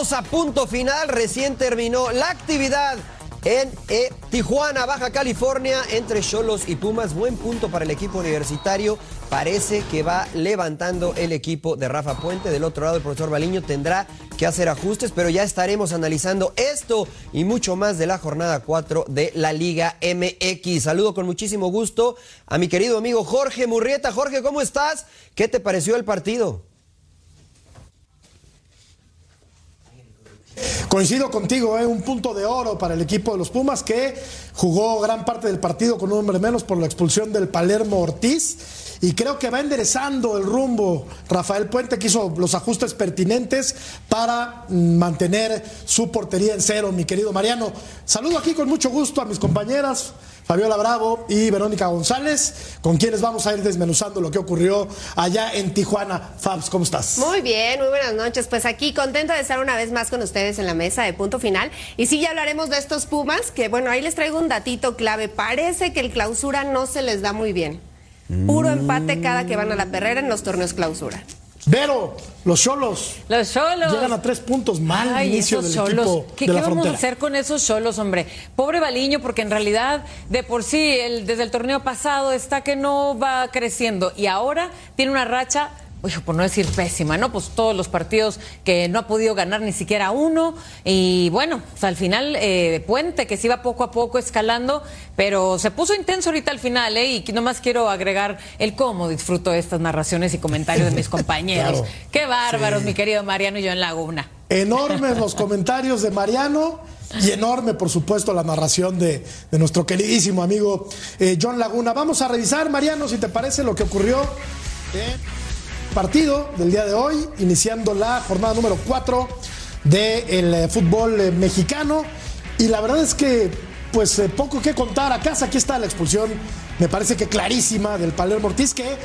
a Punto Final. Recién terminó la actividad en eh, Tijuana, Baja California, entre Cholos y Pumas. Buen punto para el equipo universitario. Parece que va levantando el equipo de Rafa Puente. Del otro lado, el profesor Baliño tendrá que hacer ajustes, pero ya estaremos analizando esto y mucho más de la jornada 4 de la Liga MX. Saludo con muchísimo gusto a mi querido amigo Jorge Murrieta. Jorge, ¿cómo estás? ¿Qué te pareció el partido? Coincido contigo, ¿eh? un punto de oro para el equipo de los Pumas que jugó gran parte del partido con un hombre menos por la expulsión del Palermo Ortiz y creo que va enderezando el rumbo Rafael Puente que hizo los ajustes pertinentes para mantener su portería en cero, mi querido Mariano. Saludo aquí con mucho gusto a mis compañeras Fabiola Bravo y Verónica González, con quienes vamos a ir desmenuzando lo que ocurrió allá en Tijuana. Fabs, ¿cómo estás? Muy bien, muy buenas noches. Pues aquí contenta de estar una vez más con ustedes en la mesa de punto final. Y sí, ya hablaremos de estos Pumas, que bueno, ahí les traigo un datito clave. Parece que el clausura no se les da muy bien. Puro empate cada que van a la perrera en los torneos clausura. Vero, los cholos. Los cholos. Llegan a tres puntos mal Ay, inicio del cholos. equipo ¿Qué, de qué la vamos frontera. a hacer con esos cholos, hombre? Pobre Baliño, porque en realidad, de por sí, el- desde el torneo pasado está que no va creciendo y ahora tiene una racha. Por no decir pésima, ¿no? Pues todos los partidos que no ha podido ganar ni siquiera uno. Y bueno, pues al final, eh, Puente, que se iba poco a poco escalando, pero se puso intenso ahorita al final, ¿eh? Y nomás quiero agregar el cómo disfruto de estas narraciones y comentarios de mis compañeros. Claro. Qué bárbaros, Sí. mi querido Mariano y yo en Laguna. Enormes los comentarios de Mariano y enorme, por supuesto, la narración de, de nuestro queridísimo amigo eh, John Laguna. Vamos a revisar, Mariano, si te parece lo que ocurrió partido del día de hoy, iniciando la jornada número 4 del eh, fútbol eh, mexicano. Y la verdad es que, pues, eh, poco que contar a casa. Aquí está la expulsión, me parece que clarísima, del Palermo Ortiz, que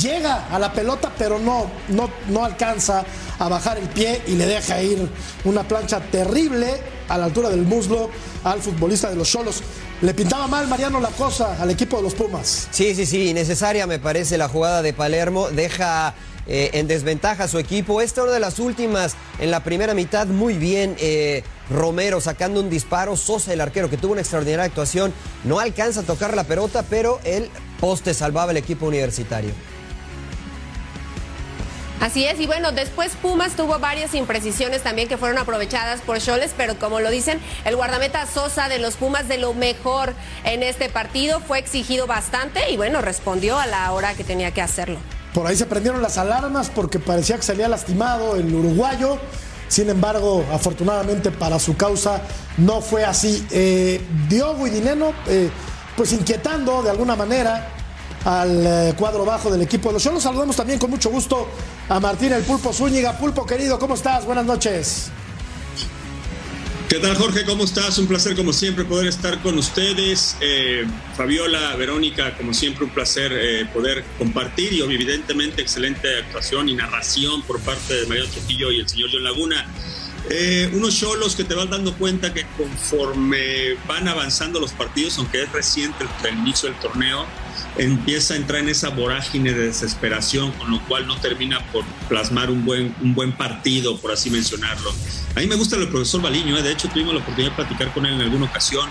llega a la pelota, pero no, no, no alcanza a bajar el pie y le deja ir una plancha terrible a la altura del muslo al futbolista de los Cholos. Le pintaba mal Mariano la cosa al equipo de los Pumas. Sí, sí, sí, innecesaria me parece la jugada de Palermo. Deja eh, en desventaja a su equipo. Esta una de las últimas en la primera mitad, muy bien. eh, Romero sacando un disparo. Sosa, el arquero, que tuvo una extraordinaria actuación, no alcanza a tocar la pelota, pero el poste salvaba el equipo universitario. Así es, y bueno, después Pumas tuvo varias imprecisiones también que fueron aprovechadas por Choles, pero como lo dicen, el guardameta Sosa de los Pumas de lo mejor en este partido fue exigido bastante y bueno, respondió a la hora que tenía que hacerlo. Por ahí se prendieron las alarmas porque parecía que salía lastimado el uruguayo. Sin embargo, afortunadamente para su causa no fue así. Eh, Diogo y Dineno, eh, pues inquietando de alguna manera al eh, cuadro bajo del equipo de los Cholos. Saludamos también con mucho gusto a Martín el Pulpo Zúñiga. Pulpo querido, ¿cómo estás? Buenas noches. ¿Qué tal Jorge? ¿Cómo estás? Un placer como siempre poder estar con ustedes. Eh, Fabiola, Verónica, como siempre un placer eh, poder compartir y evidentemente excelente actuación y narración por parte de Mariano Trujillo y el señor John Laguna. Eh, unos cholos que te van dando cuenta que conforme van avanzando los partidos, aunque es reciente el inicio del torneo, empieza a entrar en esa vorágine de desesperación, con lo cual no termina por plasmar un buen, un buen partido, por así mencionarlo. A mí me gusta el profesor Baliño, ¿eh? de hecho tuvimos la oportunidad de platicar con él en alguna ocasión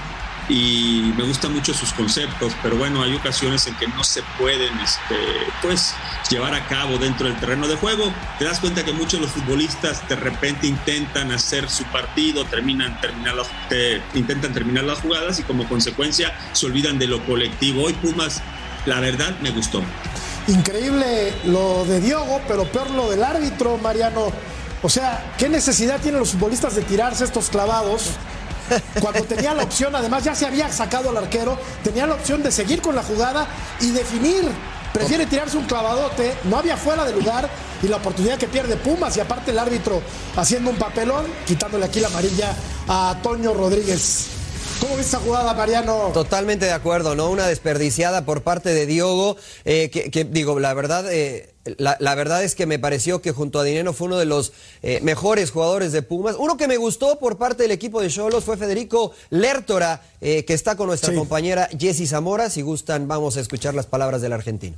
y me gustan mucho sus conceptos, pero bueno, hay ocasiones en que no se pueden este, pues, llevar a cabo dentro del terreno de juego. Te das cuenta que muchos de los futbolistas de repente intentan hacer su partido, terminan, terminar te- intentan terminar las jugadas y como consecuencia se olvidan de lo colectivo. Hoy Pumas, la verdad, me gustó. Increíble lo de Diogo, pero peor lo del árbitro, Mariano. O sea, ¿qué necesidad tienen los futbolistas de tirarse estos clavados? Cuando tenía la opción, además ya se había sacado al arquero, tenía la opción de seguir con la jugada y definir. Prefiere tirarse un clavadote, no había fuera de lugar y la oportunidad que pierde Pumas y aparte el árbitro haciendo un papelón, quitándole aquí la amarilla a Toño Rodríguez. ¿Cómo viste esa jugada, Mariano? Totalmente de acuerdo, ¿no? Una desperdiciada por parte de Diogo, eh, que, que, digo, la verdad, eh, la, la verdad es que me pareció que junto a Dineno fue uno de los eh, mejores jugadores de Pumas. Uno que me gustó por parte del equipo de Cholos fue Federico Lertora, eh, que está con nuestra Sí. compañera Jessy Zamora. Si gustan, vamos a escuchar las palabras del argentino.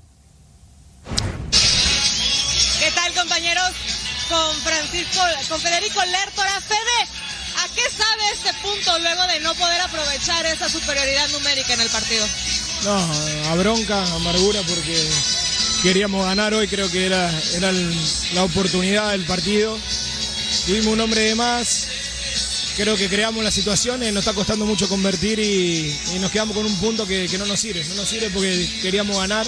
¿Qué tal compañeros? con Francisco, con Federico Lertora. Fede, ¿a qué sabe este punto luego de no poder aprovechar esa superioridad numérica en el partido? No, a bronca, amargura porque queríamos ganar hoy, creo que era, era la oportunidad del partido. Tuvimos un hombre de más, creo que creamos las situaciones, nos está costando mucho convertir y, nos quedamos con un punto que, no nos sirve. No nos sirve porque queríamos ganar,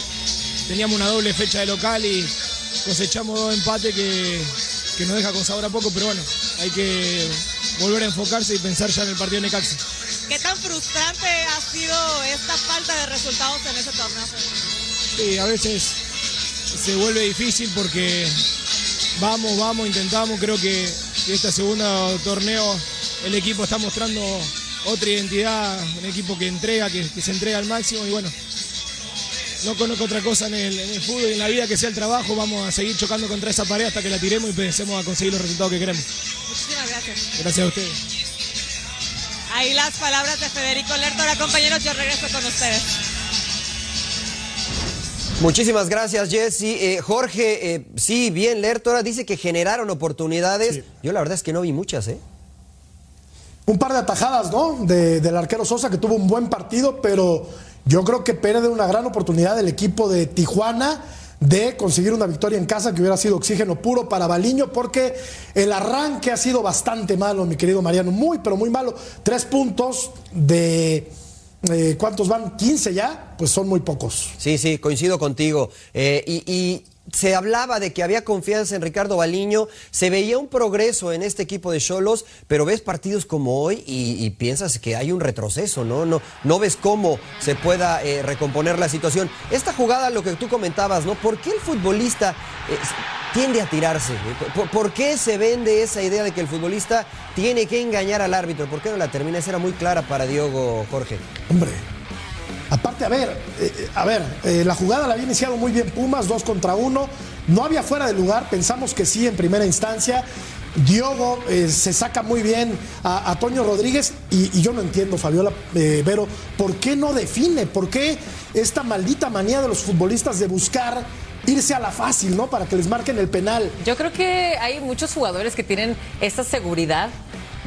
teníamos una doble fecha de local y cosechamos dos empates que, nos deja con sabor a poco, pero bueno, hay que volver a enfocarse y pensar ya en el partido de Necaxa. ¿Qué tan frustrante ha sido esta falta de resultados en ese torneo? Sí, a veces se vuelve difícil porque vamos, vamos, intentamos, creo que, que este segundo torneo el equipo está mostrando otra identidad, un equipo que entrega, que, se entrega al máximo y bueno, no conozco otra cosa en el, fútbol y en la vida que sea el trabajo, vamos a seguir chocando contra esa pared hasta que la tiremos y pensemos a conseguir los resultados que queremos. Muchísimas gracias. Gracias a ustedes. Ahí las palabras de Federico Lertora, compañeros, yo regreso con ustedes. Muchísimas gracias, Jesse. Eh, Jorge, eh, sí, bien, Lertora dice que generaron oportunidades. Yo la verdad es que no vi muchas, ¿eh? un par de atajadas, ¿no? del arquero Sosa, que tuvo un buen partido, pero yo creo que pierde una gran oportunidad del equipo de Tijuana de conseguir una victoria en casa que hubiera sido oxígeno puro para Baliño, porque el arranque ha sido bastante malo, mi querido Mariano, muy, pero muy malo. Tres puntos de... Eh, ¿Cuántos van? ¿15 ya? Pues son muy pocos. Sí, sí, coincido contigo. Eh, y se hablaba de que había confianza en Ricardo Baliño, se veía un progreso en este equipo de Cholos, pero ves partidos como hoy y, piensas que hay un retroceso, ¿no? No, no ves cómo se pueda eh, recomponer la situación. Esta jugada, lo que tú comentabas, ¿no? ¿Por qué el futbolista eh, tiende a tirarse? ¿Por, qué se vende esa idea de que el futbolista tiene que engañar al árbitro? ¿Por qué no la termina? Esa era muy clara para Diogo Jorge. Hombre, Aparte, a ver, eh, eh, a ver, eh, la jugada la había iniciado muy bien Pumas, dos contra uno. No había fuera de lugar, pensamos que sí en primera instancia. Diogo se saca muy bien a, Toño Rodríguez y, yo no entiendo, Fabiola Vero, ¿por qué no define? ¿Por qué esta maldita manía de los futbolistas de buscar irse a la fácil, ¿no? Para que les marquen el penal. Yo creo que hay muchos jugadores que tienen esa seguridad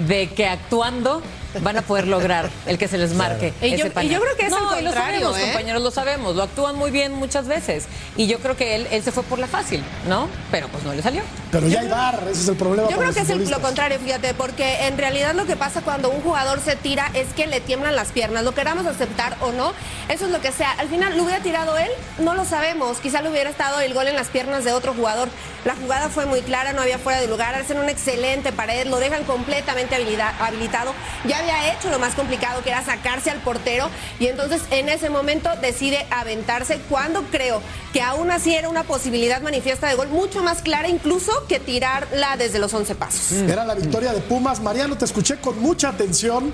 de que actuando van a poder lograr el que se les marque. Y, yo, y, yo, creo que es no, lo sabemos, ¿eh? compañeros, lo sabemos, lo actúan muy bien muchas veces. Y yo creo que él, él se fue por la fácil, ¿no? Pero pues no le salió. Pero ya hay bar, ese es el problema. Yo creo que es lo contrario, fíjate, porque en realidad lo que pasa cuando un jugador se tira es que le tiemblan las piernas, lo queramos aceptar o no, eso es lo que sea. Al final, ¿lo hubiera tirado él? No lo sabemos. Quizá le hubiera estado el gol en las piernas de otro jugador. La jugada fue muy clara, no había fuera de lugar, hacen una excelente pared, lo dejan completamente habilitado. Ya había hecho lo más complicado que era sacarse al portero y entonces en ese momento decide aventarse cuando creo que aún así era una posibilidad manifiesta de gol mucho más clara incluso que tirarla desde los 11 pasos. Era la victoria de Pumas. Mariano, te escuché con mucha atención.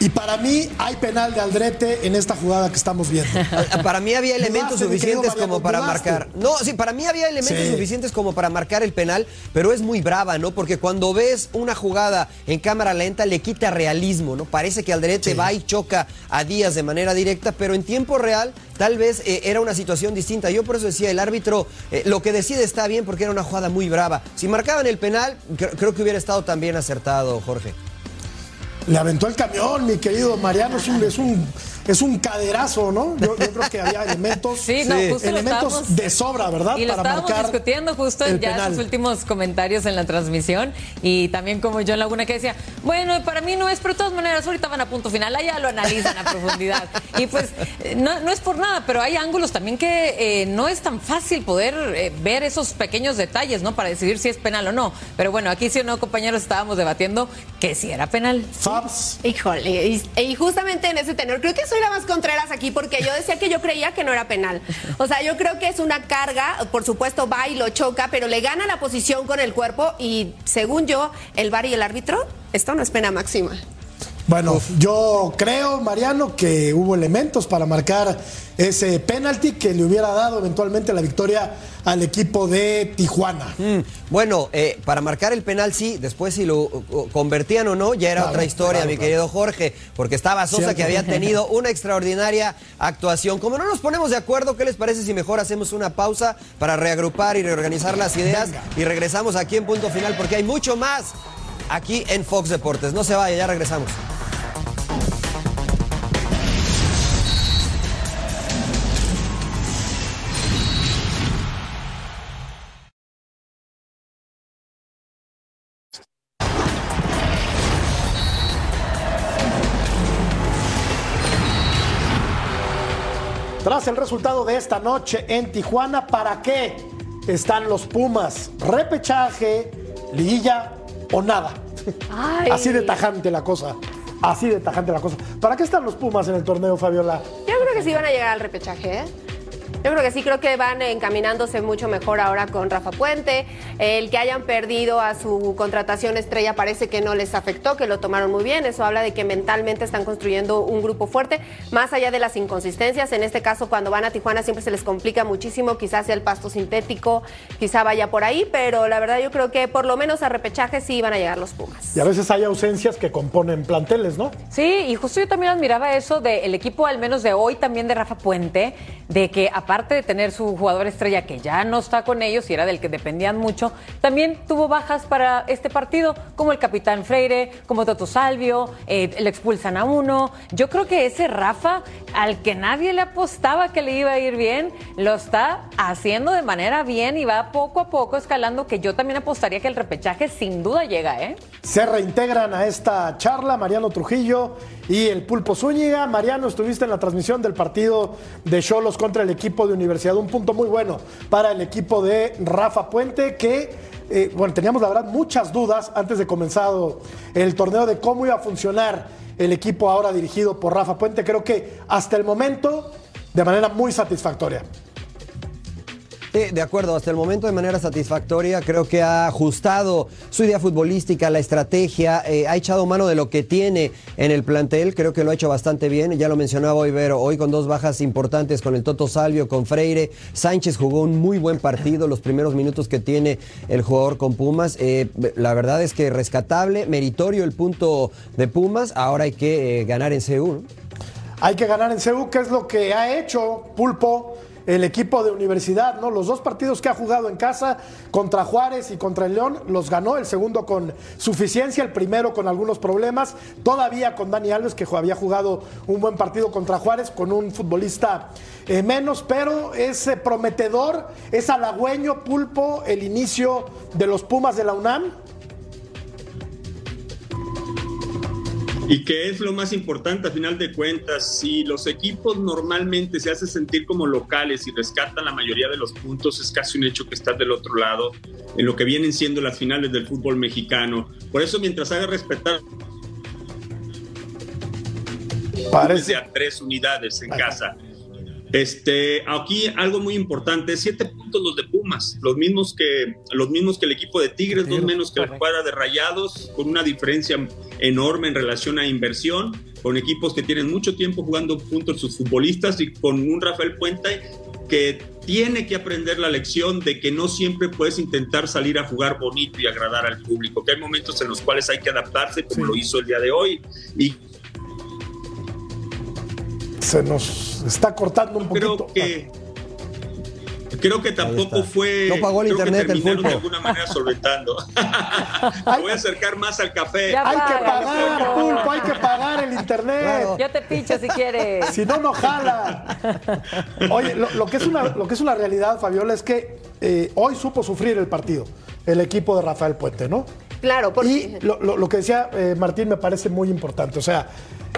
Y para mí hay penal de Aldrete en esta jugada que estamos viendo. para mí había elementos suficientes como para marcar. No, sí, para mí había elementos suficientes como para marcar el penal, pero es muy brava, ¿no? Porque cuando ves una jugada en cámara lenta le quita realismo, ¿no? Parece que Aldrete va y choca a Díaz de manera directa, pero en tiempo real tal vez eh, era una situación distinta. Yo por eso decía, el árbitro eh, lo que decide está bien porque era una jugada muy brava. Si marcaban el penal, creo que hubiera estado también acertado, Jorge. Le aventó el camión, mi querido Mariano, es un, es un caderazo, ¿no? Yo, creo que había elementos, sí, no, elementos de sobra, ¿verdad? Y lo Para estábamos discutiendo justo en ya sus últimos comentarios en la transmisión y también como John Laguna que decía, bueno, para mí no es, pero de todas maneras ahorita van a punto final, allá lo analizan a profundidad. Y pues no, no, es por nada, pero hay ángulos también que eh, no es tan fácil poder eh, ver esos pequeños detalles, ¿no? Para decidir si es penal o no. Pero bueno, aquí sí o no, compañeros, estábamos debatiendo que si era penal. Fabs. Híjole, y, y justamente en ese tenor, creo que eso era más Contreras aquí porque yo decía que yo creía que no era penal. O sea, yo creo que es una carga, por supuesto va y lo choca, pero le gana la posición con el cuerpo y según yo, el VAR y el árbitro, esto no es pena máxima. Bueno, yo creo, Mariano, que hubo elementos para marcar ese penalti que le hubiera dado eventualmente la victoria al equipo de Tijuana. Mm, bueno, eh, para marcar el penal sí, después si lo convertían o no, ya era Claro, otra historia, claro, mi claro. querido Jorge, porque estaba Sosa Cierto. que había tenido una extraordinaria actuación. Como no nos ponemos de acuerdo, ¿qué les parece si mejor hacemos una pausa para reagrupar y reorganizar las ideas y regresamos aquí en punto final porque hay mucho más aquí en Fox Deportes. No se vaya, ya regresamos. El resultado de esta noche en Tijuana, ¿para qué están los Pumas? ¿Repechaje, liguilla o nada? Ay. Así de tajante la cosa. Así de tajante la cosa. ¿Para qué están los Pumas en el torneo, Fabiola? Yo creo que sí van a llegar al repechaje, ¿eh? Yo creo que sí, creo que van encaminándose mucho mejor ahora con Rafa Puente. El que hayan perdido a su contratación estrella parece que no les afectó, que lo tomaron muy bien. Eso habla de que mentalmente están construyendo un grupo fuerte, más allá de las inconsistencias. En este caso, cuando van a Tijuana siempre se les complica muchísimo, quizás sea el pasto sintético, quizá vaya por ahí, pero la verdad yo creo que por lo menos a repechaje sí van a llegar los Pumas. Y a veces hay ausencias que componen planteles, ¿no? Sí, y justo yo también admiraba eso del equipo, al menos de hoy, también de Rafa Puente, de que aparte de tener su jugador estrella que ya no está con ellos y era del que dependían mucho, también tuvo bajas para este partido, como el capitán Freire, como Toto Salvio, eh, le expulsan a uno. Yo creo que ese Rafa, al que nadie le apostaba que le iba a ir bien, lo está haciendo de manera bien y va poco a poco escalando, que yo también apostaría que el repechaje sin duda llega, ¿eh? Se reintegran a esta charla Mariano Trujillo y el Pulpo Zúñiga. Mariano, estuviste en la transmisión del partido de Cholos contra el equipo de Universidad. Un punto muy bueno para el equipo de Rafa Puente, que, eh, bueno, teníamos la verdad muchas dudas antes de comenzado el torneo de cómo iba a funcionar el equipo ahora dirigido por Rafa Puente. Creo que hasta el momento, de manera muy satisfactoria. De acuerdo, hasta el momento de manera satisfactoria creo que ha ajustado su idea futbolística, la estrategia, eh, ha echado mano de lo que tiene en el plantel, creo que lo ha hecho bastante bien, ya lo mencionaba hoy Vero, hoy con dos bajas importantes con el Toto Salvio, con Freire, Sánchez jugó un muy buen partido, los primeros minutos que tiene el jugador con Pumas, eh, la verdad es que rescatable, meritorio el punto de Pumas, ahora hay que eh, ganar en CU. ¿no? Hay que ganar en CEU, que es lo que ha hecho Pulpo, el equipo de universidad, ¿no? Los dos partidos que ha jugado en casa, contra Juárez y contra el León, los ganó, el segundo con suficiencia, el primero con algunos problemas, todavía con Dani Alves, que había jugado un buen partido contra Juárez, con un futbolista eh, menos, pero es eh, prometedor, es halagüeño, Pulpo, el inicio de los Pumas de la UNAM. Y que es lo más importante a final de cuentas, si los equipos normalmente se hacen sentir como locales y rescatan la mayoría de los puntos, es casi un hecho que estás del otro lado en lo que vienen siendo las finales del fútbol mexicano. Por eso mientras haga respetar Parece. a tres unidades en casa. Este, aquí algo muy importante, siete puntos los de Pumas, los mismos que los mismos que el equipo de Tigres, dos menos que el cuadra de Rayados, con una diferencia enorme en relación a inversión, con equipos que tienen mucho tiempo jugando juntos sus futbolistas y con un Rafael Puente que tiene que aprender la lección de que no siempre puedes intentar salir a jugar bonito y agradar al público, que hay momentos en los cuales hay que adaptarse, como lo hizo el día de hoy, y Se nos está cortando un creo poquito. que creo que tampoco fue No pagó el creo que internet el terminaron de pulpo. alguna manera solventando me voy a acercar más al café Ya Hay que Paga, pagar, Pulpo. Pulpo, hay que pagar el internet. Claro. Yo te picho si quieres. Si no, no jala. Oye, lo, lo que es una, lo que es una realidad, Fabiola, es que eh, hoy supo sufrir el partido, el equipo de Rafael Puente, ¿no? Claro, porque... Y lo, lo- lo que decía eh, Martín me parece muy importante. O sea,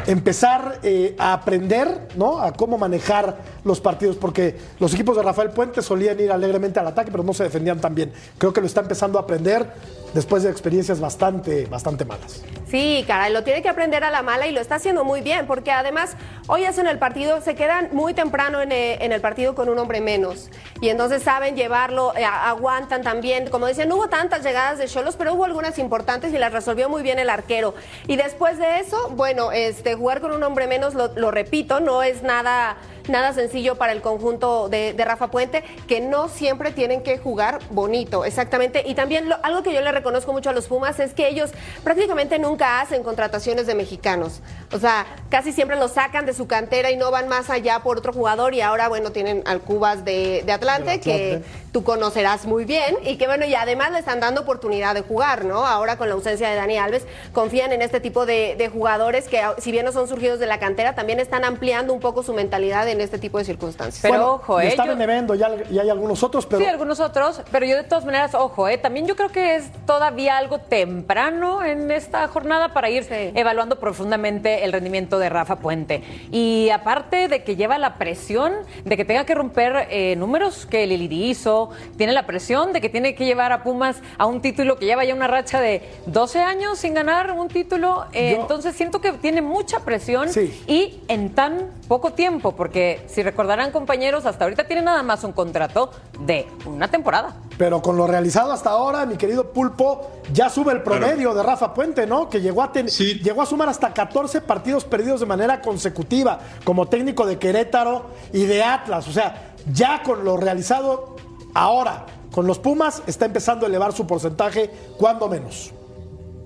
empezar eh, a aprender, ¿no? A cómo manejar los partidos, porque los equipos de Rafael Puente solían ir alegremente al ataque, pero no se defendían tan bien. Creo que lo está empezando a aprender después de experiencias bastante, bastante malas. Sí, caray, lo tiene que aprender a la mala y lo está haciendo muy bien, porque además hoy hacen el partido, se quedan muy temprano en, eh, el partido con un hombre menos. Y entonces saben llevarlo, eh, aguantan también. Como decían, no hubo tantas llegadas de Cholos, pero hubo algunas importantes y las resolvió muy bien el arquero. Y después de eso, bueno, este, jugar con un hombre menos, lo, lo repito, no es nada nada sencillo para el conjunto de, de, Rafa Puente, que no siempre tienen que jugar bonito, exactamente. Y también lo, algo que yo le reconozco mucho a los Pumas es que ellos prácticamente nunca hacen contrataciones de mexicanos. O sea, casi siempre los sacan de su cantera y no van más allá por otro jugador. Y ahora, bueno, tienen al Cubas de, de Atlante, Atlante, que tú conocerás muy bien. Y que, bueno, y además le están dando oportunidad de jugar, ¿no? Ahora con la ausencia de Dani Alves, confían en este tipo de, de jugadores que, si bien no son surgidos de la cantera, también están ampliando un poco su mentalidad en este tipo de circunstancias. Pero bueno, ojo, ¿eh? Están Yo- en evento, ya, ya hay algunos otros, pero Sí, algunos otros, pero yo de todas maneras, ojo, eh, también yo creo que es todavía algo temprano en esta jornada para ir Sí. evaluando profundamente el rendimiento de Rafa Puente. Y aparte de que lleva la presión de que tenga que romper eh, números que Lili hizo, tiene la presión de que tiene que llevar a Pumas a un título que lleva ya una racha de 12 años sin ganar un título. eh, Yo- entonces siento que tiene mucha presión Sí. y en tan poco tiempo, porque si recordarán compañeros, hasta ahorita tiene nada más un contrato de una temporada. Pero con lo realizado hasta ahora, mi querido Pulpo, ya sube el promedio de Rafa Puente, ¿no? Que llegó a, ten- Sí. llegó a sumar hasta 14 partidos perdidos de manera consecutiva como técnico de Querétaro y de Atlas. O sea, ya con lo realizado ahora con los Pumas, está empezando a elevar su porcentaje, cuando menos.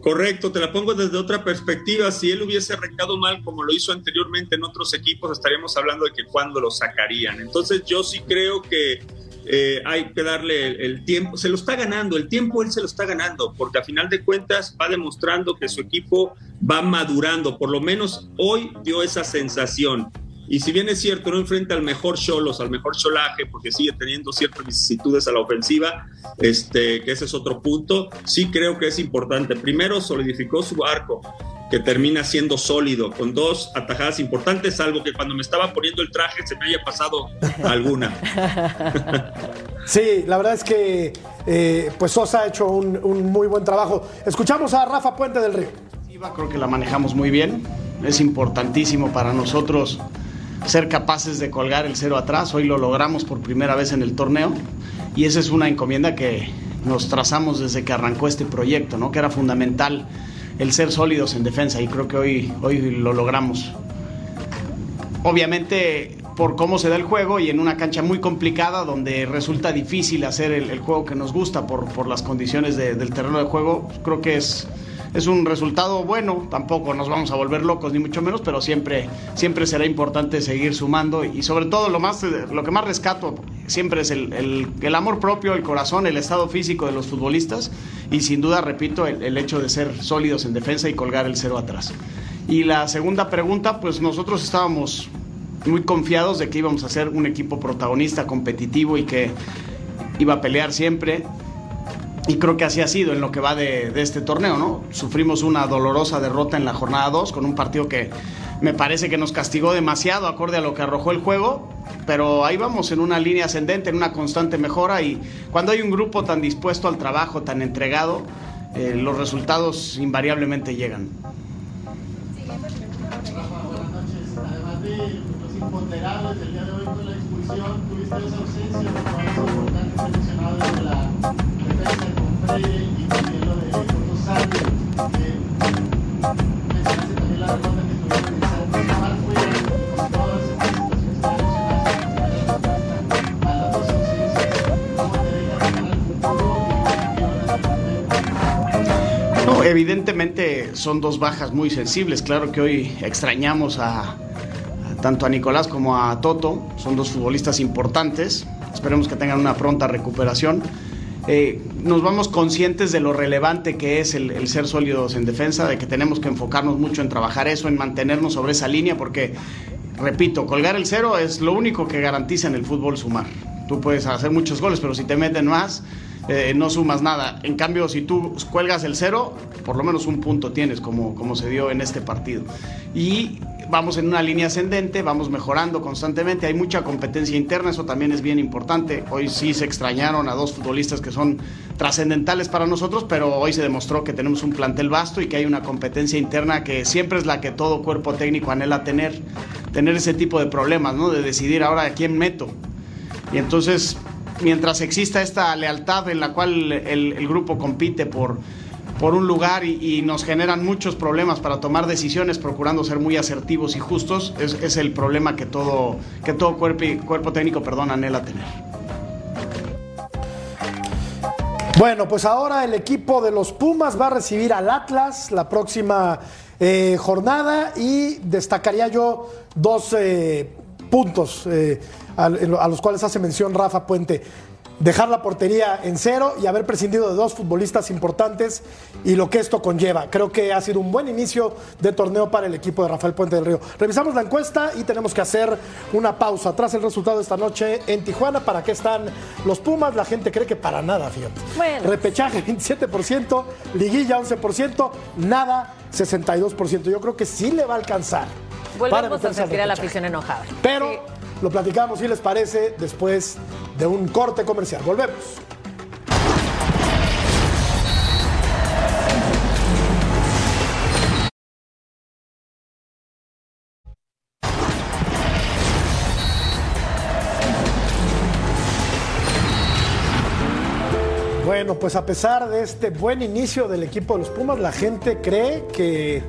Correcto, te la pongo desde otra perspectiva. Si él hubiese arrancado mal como lo hizo anteriormente en otros equipos, estaríamos hablando de que cuándo lo sacarían. Entonces yo sí creo que eh, hay que darle el, el tiempo. Se lo está ganando, el tiempo él se lo está ganando, porque a final de cuentas va demostrando que su equipo va madurando. Por lo menos hoy dio esa sensación. Y si bien es cierto, no enfrenta al mejor Cholos, al mejor Cholaje, porque sigue teniendo ciertas vicisitudes a la ofensiva, este, que ese es otro punto, sí creo que es importante. Primero, solidificó su arco, que termina siendo sólido, con dos atajadas importantes, salvo que cuando me estaba poniendo el traje se me haya pasado alguna. Sí, la verdad es que eh, pues Sosa ha hecho un, un muy buen trabajo. Escuchamos a Rafa Puente del Río. Creo que la manejamos muy bien. Es importantísimo para nosotros ser capaces de colgar el cero atrás. Hoy lo logramos por primera vez en el torneo y esa es una encomienda que nos trazamos desde que arrancó este proyecto, ¿no? que era fundamental el ser sólidos en defensa y creo que hoy, hoy lo logramos. Obviamente por cómo se da el juego y en una cancha muy complicada donde resulta difícil hacer el, juego que nos gusta por, por las condiciones de- del terreno de juego, creo que es, es un resultado bueno, tampoco nos vamos a volver locos ni mucho menos, pero siempre, siempre será importante seguir sumando y sobre todo lo, más, lo que más rescato siempre es el, el- amor propio, el corazón, el estado físico de los futbolistas y sin duda, repito, el, el hecho de ser sólidos en defensa y colgar el cero atrás. Y la segunda pregunta, pues nosotros estábamos muy confiados de que íbamos a ser un equipo protagonista, competitivo y que iba a pelear siempre. Y creo que así ha sido en lo que va de, este torneo, ¿no? Sufrimos una dolorosa derrota en la jornada 2 con un partido que me parece que nos castigó demasiado acorde a lo que arrojó el juego, pero ahí vamos en una línea ascendente, en una constante mejora y cuando hay un grupo tan dispuesto al trabajo, tan entregado, eh, los resultados invariablemente llegan. Imponderables del día de hoy con la expulsión, tuviste esa ausencia, No, evidentemente son dos bajas muy sensibles. Claro que hoy extrañamos a, tanto a Nicolás como a Toto. Son dos futbolistas importantes. Esperemos que tengan una pronta recuperación. Eh, nos vamos conscientes de lo relevante que es el, el ser sólidos en defensa, de que tenemos que enfocarnos mucho en trabajar eso, en mantenernos sobre esa línea, porque, repito, colgar el cero es lo único que garantiza en el fútbol sumar. Tú puedes hacer muchos goles, pero si te meten más, eh, no sumas nada. En cambio, si tú cuelgas el cero, por lo menos un punto tienes, como, como se dio en este partido. Y vamos en una línea ascendente, vamos mejorando constantemente, hay mucha competencia interna, eso también es bien importante. Hoy sí se extrañaron a dos futbolistas que son trascendentales para nosotros, pero hoy se demostró que tenemos un plantel vasto y que hay una competencia interna que siempre es la que todo cuerpo técnico anhela tener, tener ese tipo de problemas, ¿no? De decidir ahora a quién meto. Y entonces, mientras exista esta lealtad en la cual el, grupo compite por por un lugar y, y, nos generan muchos problemas para tomar decisiones procurando ser muy asertivos y justos, es, es el problema que todo, que todo cuerpo, cuerpo técnico perdón, anhela tener. Bueno, pues ahora el equipo de los Pumas va a recibir al Atlas la próxima eh, jornada y destacaría yo dos eh, puntos eh, a, a los cuales hace mención Rafa Puente dejar la portería en cero y haber prescindido de dos futbolistas importantes y lo que esto conlleva. Creo que ha sido un buen inicio de torneo para el equipo de Rafael Puente del Río. Revisamos la encuesta y tenemos que hacer una pausa. Tras el resultado de esta noche en Tijuana, ¿para qué están los Pumas? La gente cree que para nada, fíjate. Bueno. Repechaje 27%, liguilla 11%, nada 62%. Yo creo que sí le va a alcanzar. Volvemos a sentir a la afición enojada. Pero sí. Lo platicamos, si les parece, después de un corte comercial. Volvemos. Bueno, pues a pesar de este buen inicio del equipo de los Pumas, la gente cree que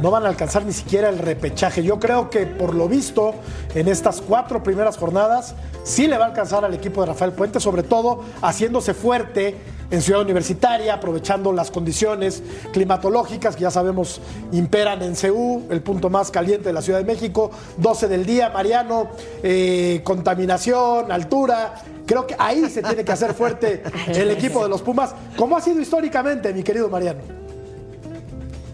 no van a alcanzar ni siquiera el repechaje. Yo creo que por lo visto en estas cuatro primeras jornadas sí le va a alcanzar al equipo de Rafael Puente, sobre todo haciéndose fuerte en Ciudad Universitaria, aprovechando las condiciones climatológicas que ya sabemos imperan en CEU, el punto más caliente de la Ciudad de México, 12 del día, Mariano, eh, contaminación, altura. Creo que ahí se tiene que hacer fuerte el equipo de los Pumas, como ha sido históricamente, mi querido Mariano.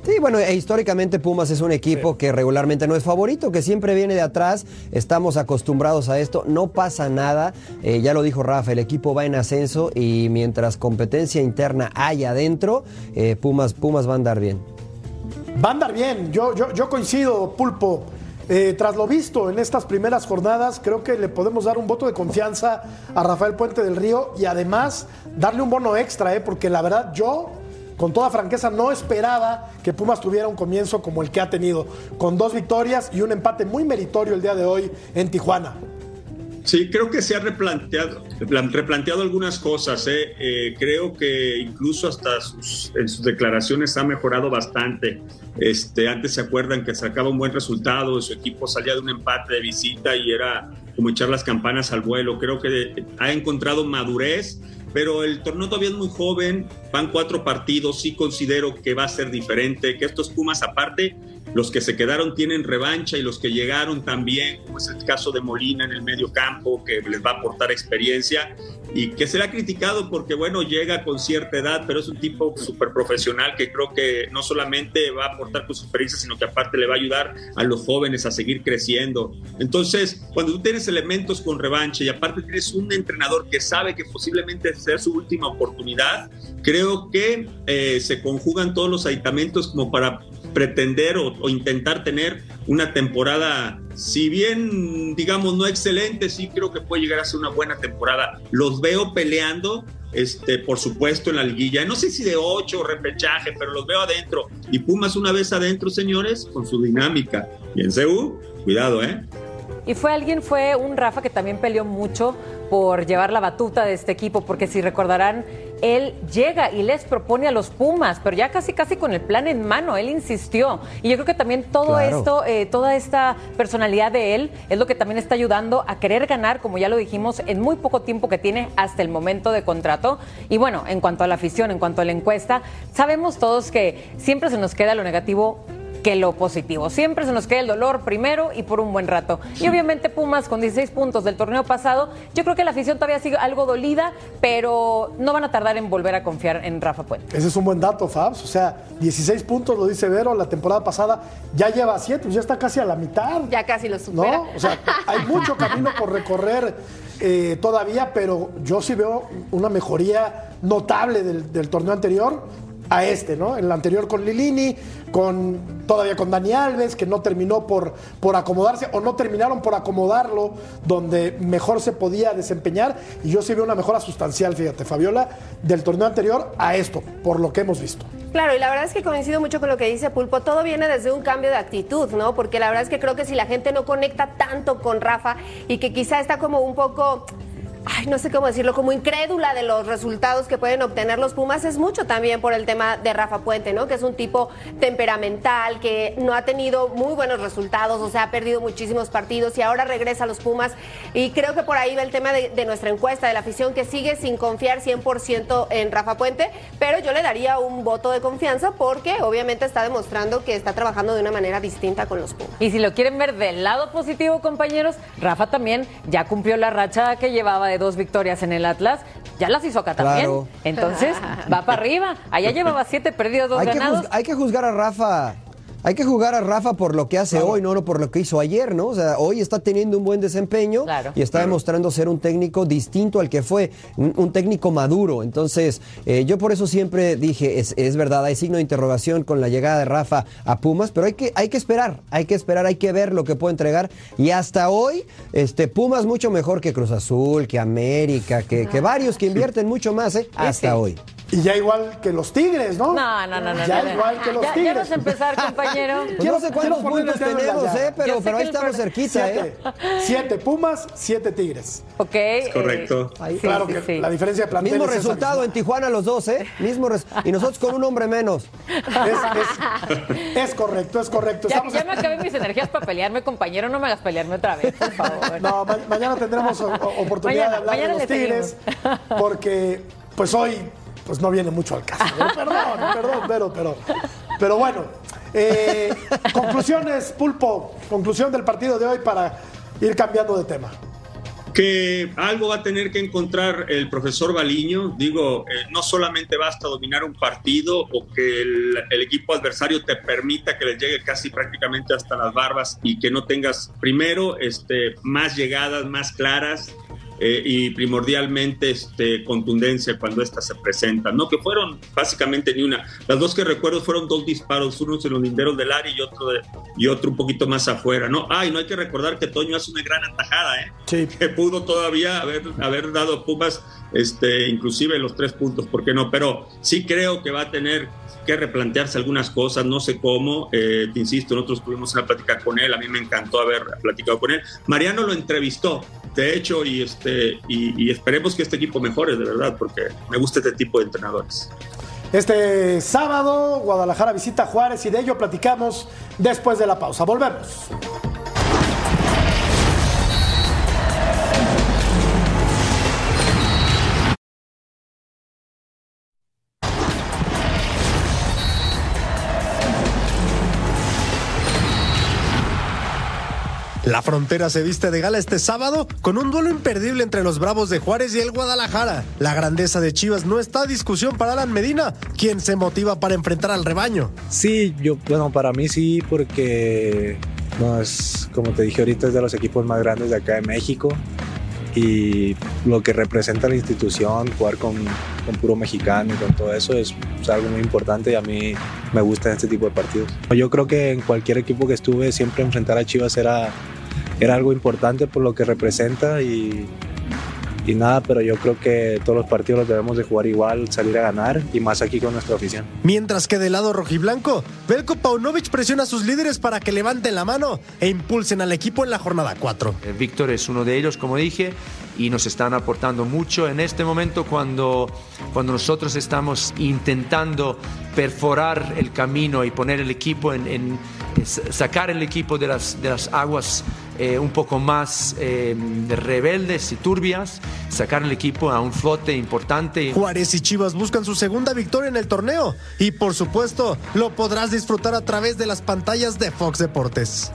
Sí, bueno, e históricamente Pumas es un equipo sí. que regularmente no es favorito, que siempre viene de atrás. Estamos acostumbrados a esto, no pasa nada. Eh, ya lo dijo Rafa, el equipo va en ascenso y mientras competencia interna hay adentro, eh, Pumas, Pumas va a andar bien. Va a andar bien, yo, yo, yo coincido, Pulpo. Eh, tras lo visto en estas primeras jornadas, creo que le podemos dar un voto de confianza a Rafael Puente del Río y además darle un bono extra, eh, porque la verdad yo con toda franqueza, no esperaba que Pumas tuviera un comienzo como el que ha tenido, con dos victorias y un empate muy meritorio el día de hoy en Tijuana. Sí, creo que se ha replanteado, algunas cosas. ¿eh? Eh, creo que incluso hasta sus, en sus declaraciones ha mejorado bastante. Este, antes se acuerdan que sacaba un buen resultado, su equipo salía de un empate de visita y era como echar las campanas al vuelo. Creo que ha encontrado madurez pero el torneo todavía es muy joven, van cuatro partidos, sí considero que va a ser diferente, que estos Pumas aparte, los que se quedaron tienen revancha y los que llegaron también, como es el caso de Molina en el medio campo, que les va a aportar experiencia y que será criticado porque, bueno, llega con cierta edad, pero es un tipo súper profesional que creo que no solamente va a aportar con su experiencia, sino que aparte le va a ayudar a los jóvenes a seguir creciendo. Entonces, cuando tú tienes elementos con revancha y aparte tienes un entrenador que sabe que posiblemente sea su última oportunidad, creo que eh, se conjugan todos los aditamentos como para pretender o, o, intentar tener una temporada, si bien digamos no excelente, sí creo que puede llegar a ser una buena temporada. Los veo peleando, este, por supuesto, en la liguilla. No sé si de ocho repechaje, pero los veo adentro. Y Pumas una vez adentro, señores, con su dinámica. Y en CU, cuidado, ¿eh? Y fue alguien, fue un Rafa que también peleó mucho por llevar la batuta de este equipo, porque si recordarán, él llega y les propone a los Pumas, pero ya casi casi con el plan en mano, él insistió. Y yo creo que también todo claro. esto, eh, toda esta personalidad de él es lo que también está ayudando a querer ganar, como ya lo dijimos, en muy poco tiempo que tiene hasta el momento de contrato. Y bueno, en cuanto a la afición, en cuanto a la encuesta, sabemos todos que siempre se nos queda lo negativo que lo positivo. Siempre se nos queda el dolor primero y por un buen rato. Y obviamente Pumas con 16 puntos del torneo pasado, yo creo que la afición todavía sigue algo dolida, pero no van a tardar en volver a confiar en Rafa Puente. Ese es un buen dato, Fabs. O sea, 16 puntos, lo dice Vero, la temporada pasada ya lleva 7, pues ya está casi a la mitad. Ya casi lo supera. ¿no? O sea, hay mucho camino por recorrer eh, todavía, pero yo sí veo una mejoría notable del, del torneo anterior a este, ¿no? El anterior con Lilini, con todavía con Dani Alves, que no terminó por, por acomodarse o no terminaron por acomodarlo donde mejor se podía desempeñar. Y yo sí veo una mejora sustancial, fíjate, Fabiola, del torneo anterior a esto, por lo que hemos visto. Claro, y la verdad es que coincido mucho con lo que dice Pulpo. Todo viene desde un cambio de actitud, ¿no? Porque la verdad es que creo que si la gente no conecta tanto con Rafa y que quizá está como un poco ay, no sé cómo decirlo, como incrédula de los resultados que pueden obtener los Pumas es mucho también por el tema de Rafa Puente, ¿no? Que es un tipo temperamental, que no ha tenido muy buenos resultados, o sea, ha perdido muchísimos partidos y ahora regresa a los Pumas. Y creo que por ahí va el tema de, nuestra encuesta, de la afición que sigue sin confiar 100% en Rafa Puente, pero yo le daría un voto de confianza porque obviamente está demostrando que está trabajando de una manera distinta con los Pumas. Y si lo quieren ver del lado positivo, compañeros, Rafa también ya cumplió la racha que llevaba de dos victorias en el Atlas. Ya las hizo acá también. Claro. Entonces, va para arriba. Allá llevaba siete perdidos, dos Hay que, ganados. juz- hay que juzgar a Rafa. Hay que jugar a Rafa por lo que hace hoy, no no por lo que hizo ayer, ¿no? O sea, hoy está teniendo un buen desempeño Claro. y está demostrando ser un técnico distinto al que fue, un, un técnico maduro. Entonces, eh, yo por eso siempre dije, es, es verdad, hay signo de interrogación con la llegada de Rafa a Pumas, pero hay que, hay que esperar, hay que esperar, hay que ver lo que puede entregar. Y hasta hoy, este, Pumas mucho mejor que Cruz Azul, que América, que, que varios que invierten mucho más, ¿eh? Hasta sí. hoy. Y ya igual que los Tigres, ¿no? No, no, no, no. Ya no, no. igual que los ya, Tigres. ya vas a empezar, compañero. Pues no sé cuántos puntos tenemos. ¿eh? Pero, ahí estamos pro- cerquita, Siete. ¿eh? Siete Pumas, siete Tigres. Ok. Es eh, correcto. Ahí- Sí, claro sí, que sí. la diferencia de plantel Mismo es esa resultado misma. en Tijuana los dos, ¿eh? Mismo res- y nosotros con un hombre menos. Es, es- es correcto, es correcto. Ya, me acabé mis energías para pelearme, compañero. No me hagas pelearme otra vez, por favor. No, ma- mañana tendremos o- o- oportunidad Mañana, de hablar de los Tigres, porque pues hoy pues no viene mucho al caso. ¿no? Perdón, perdón, pero, pero, pero bueno. Eh, conclusiones, Pulpo, conclusión del partido de hoy para ir cambiando de tema. que algo va a tener que encontrar el profesor Baliño. Digo, eh, no solamente basta dominar un partido o que el, el equipo adversario te permita que les llegue casi prácticamente hasta las barbas y que no tengas primero este, más llegadas, más claras. Eh, y primordialmente este, contundencia cuando éstas se presentan, ¿no? Que fueron básicamente ni una. Las dos que recuerdo fueron dos disparos, uno en los linderos del área y otro, de- y otro un poquito más afuera, ¿no? Ah, y no hay que recordar que Toño hace una gran atajada, ¿eh? Sí. que pudo todavía haber, haber dado Pumas este, inclusive los tres puntos, ¿por qué no? Pero sí creo que va a tener que replantearse algunas cosas, no sé cómo, eh, te insisto, nosotros tuvimos una plática con él, a mí me encantó haber platicado con él. Mariano lo entrevistó, de hecho, y, este, y, y esperemos que este equipo mejore, de verdad, porque me gusta este tipo de entrenadores. Este sábado, Guadalajara visita Juárez y de ello platicamos después de la pausa. Volvemos. La frontera se viste de gala este sábado con un duelo imperdible entre los Bravos de Juárez y el Guadalajara. La grandeza de Chivas no está a discusión para Alan Medina, quien se motiva para enfrentar al rebaño. Sí, yo, bueno, para mí sí, porque no es, como te dije ahorita, es de los equipos más grandes de acá de México y lo que representa la institución, jugar con, con puro mexicano y con todo eso es, es algo muy importante y a mí me gusta este tipo de partidos. Yo creo que en cualquier equipo que estuve siempre enfrentar a Chivas era, era algo importante por lo que representa y, y nada, pero yo creo que todos los partidos los debemos de jugar igual, salir a ganar y más aquí con nuestra afición. Mientras que del lado rojiblanco, Belko Paunovic presiona a sus líderes para que levanten la mano e impulsen al equipo en la jornada 4. Eh, Víctor es uno de ellos, como dije, y nos están aportando mucho en este momento cuando, cuando nosotros estamos intentando perforar el camino y poner el equipo en, en- sacar el equipo de las, de las aguas eh, un poco más eh, rebeldes y turbias, sacar el equipo a un flote importante. Juárez y Chivas buscan su segunda victoria en el torneo y por supuesto lo podrás disfrutar a través de las pantallas de Fox Deportes.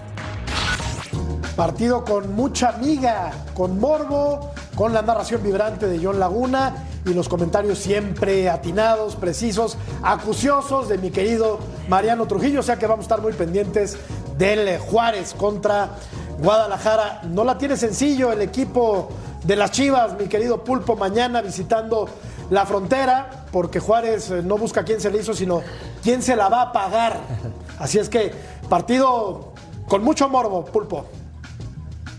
Partido con mucha miga, con morbo, con la narración vibrante de John Laguna y los comentarios siempre atinados, precisos, acuciosos de mi querido Mariano Trujillo. O sea que vamos a estar muy pendientes del Juárez contra Guadalajara. No la tiene sencillo el equipo de las Chivas, mi querido Pulpo, mañana visitando la frontera, porque Juárez eh, no busca quién se le hizo, sino quién se la va a pagar. Así es que partido con mucho morbo, pulpo.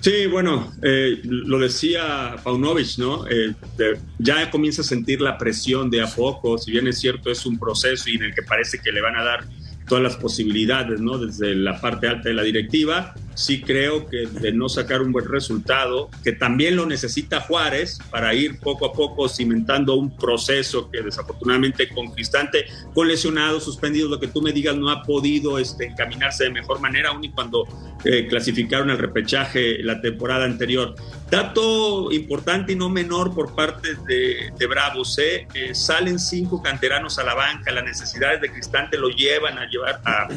Sí, bueno, eh, lo decía Paunovic, ¿no? Eh, de- ya comienza a sentir la presión de a poco, si bien es cierto, es un proceso y en el que parece que le van a dar todas las posibilidades, ¿no? Desde la parte alta de la directiva, sí creo que de no sacar un buen resultado, que también lo necesita Juárez para ir poco a poco cimentando un proceso que desafortunadamente con Cristante, con lesionados, suspendidos, lo que tú me digas, no ha podido este, encaminarse de mejor manera, aun y cuando eh, clasificaron el repechaje la temporada anterior. Dato importante y no menor por parte de, de Bravos, ¿eh? Eh, salen cinco canteranos a la banca, las necesidades de Cristante lo llevan a llevar a,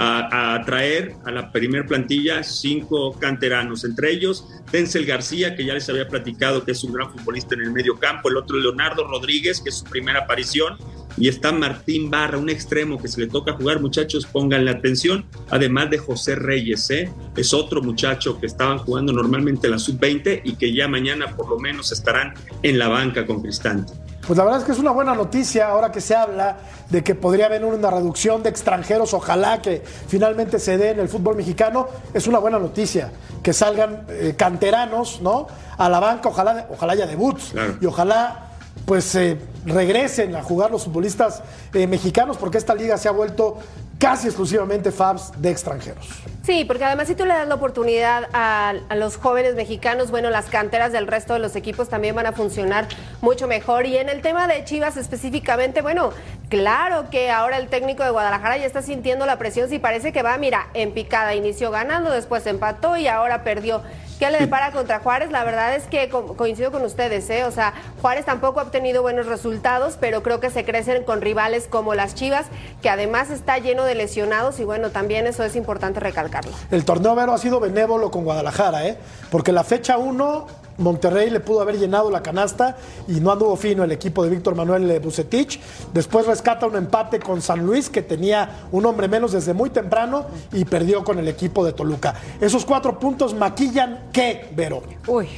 a, traer a la primer plantilla cinco canteranos, entre ellos Denzel García, que ya les había platicado que es un gran futbolista en el medio campo, el otro Leonardo Rodríguez, que es su primera aparición, y está Martín Barra, un extremo que se le toca jugar, muchachos, pónganle atención, además de José Reyes, ¿eh? es otro muchacho que estaban jugando normalmente en la sub-20 y que ya mañana por lo menos estarán en la banca con Cristante. Pues la verdad es que es una buena noticia ahora que se habla de que podría haber una reducción de extranjeros, ojalá que finalmente se dé en el fútbol mexicano, es una buena noticia que salgan eh, canteranos, ¿no? A la banca, ojalá, ojalá haya debuts Claro. y ojalá pues eh, regresen a jugar los futbolistas eh, mexicanos porque esta liga se ha vuelto casi exclusivamente Fabs de extranjeros. Sí, porque además si tú le das la oportunidad a, a los jóvenes mexicanos, bueno, las canteras del resto de los equipos también van a funcionar mucho mejor. Y en el tema de Chivas específicamente, bueno, claro que ahora el técnico de Guadalajara ya está sintiendo la presión, si parece que va, mira, en picada, inició ganando, después empató y ahora perdió. ¿Qué le depara contra Juárez? La verdad es que co- coincido con ustedes, ¿eh? O sea, Juárez tampoco ha obtenido buenos resultados, pero creo que se crecen con rivales como las Chivas, que además está lleno de lesionados y bueno, también eso es importante El torneo Vero ha sido benévolo con Guadalajara, ¿eh? porque la fecha 1 Monterrey le pudo haber llenado la canasta y no anduvo fino el equipo de Víctor Manuel Bucetich. Después rescata un empate con San Luis, que tenía un hombre menos desde muy temprano y perdió con el equipo de Toluca. Esos cuatro puntos maquillan qué, Vero. Uy,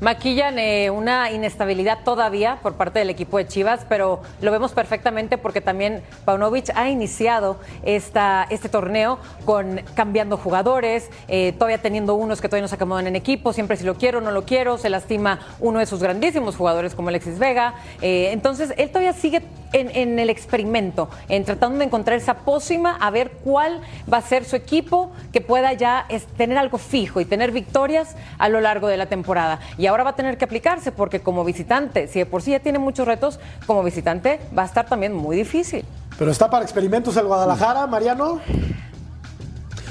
maquillan eh, una inestabilidad todavía por parte del equipo de Chivas, pero lo vemos perfectamente porque también Paunovic ha iniciado esta, este torneo con cambiando jugadores, eh, todavía teniendo unos que todavía no se acomodan en equipo, siempre si lo quiero, no lo quiero, se lastima uno de sus grandísimos jugadores como Alexis Vega. Eh, entonces, él todavía sigue en, el experimento, en tratando de encontrar esa pócima, a ver cuál va a ser su equipo que pueda ya tener algo fijo y tener victorias a lo largo de la temporada. Ahora va a tener que aplicarse porque como visitante, si de por sí ya tiene muchos retos, como visitante va a estar también muy difícil. Pero está para experimentos el Guadalajara, Mariano.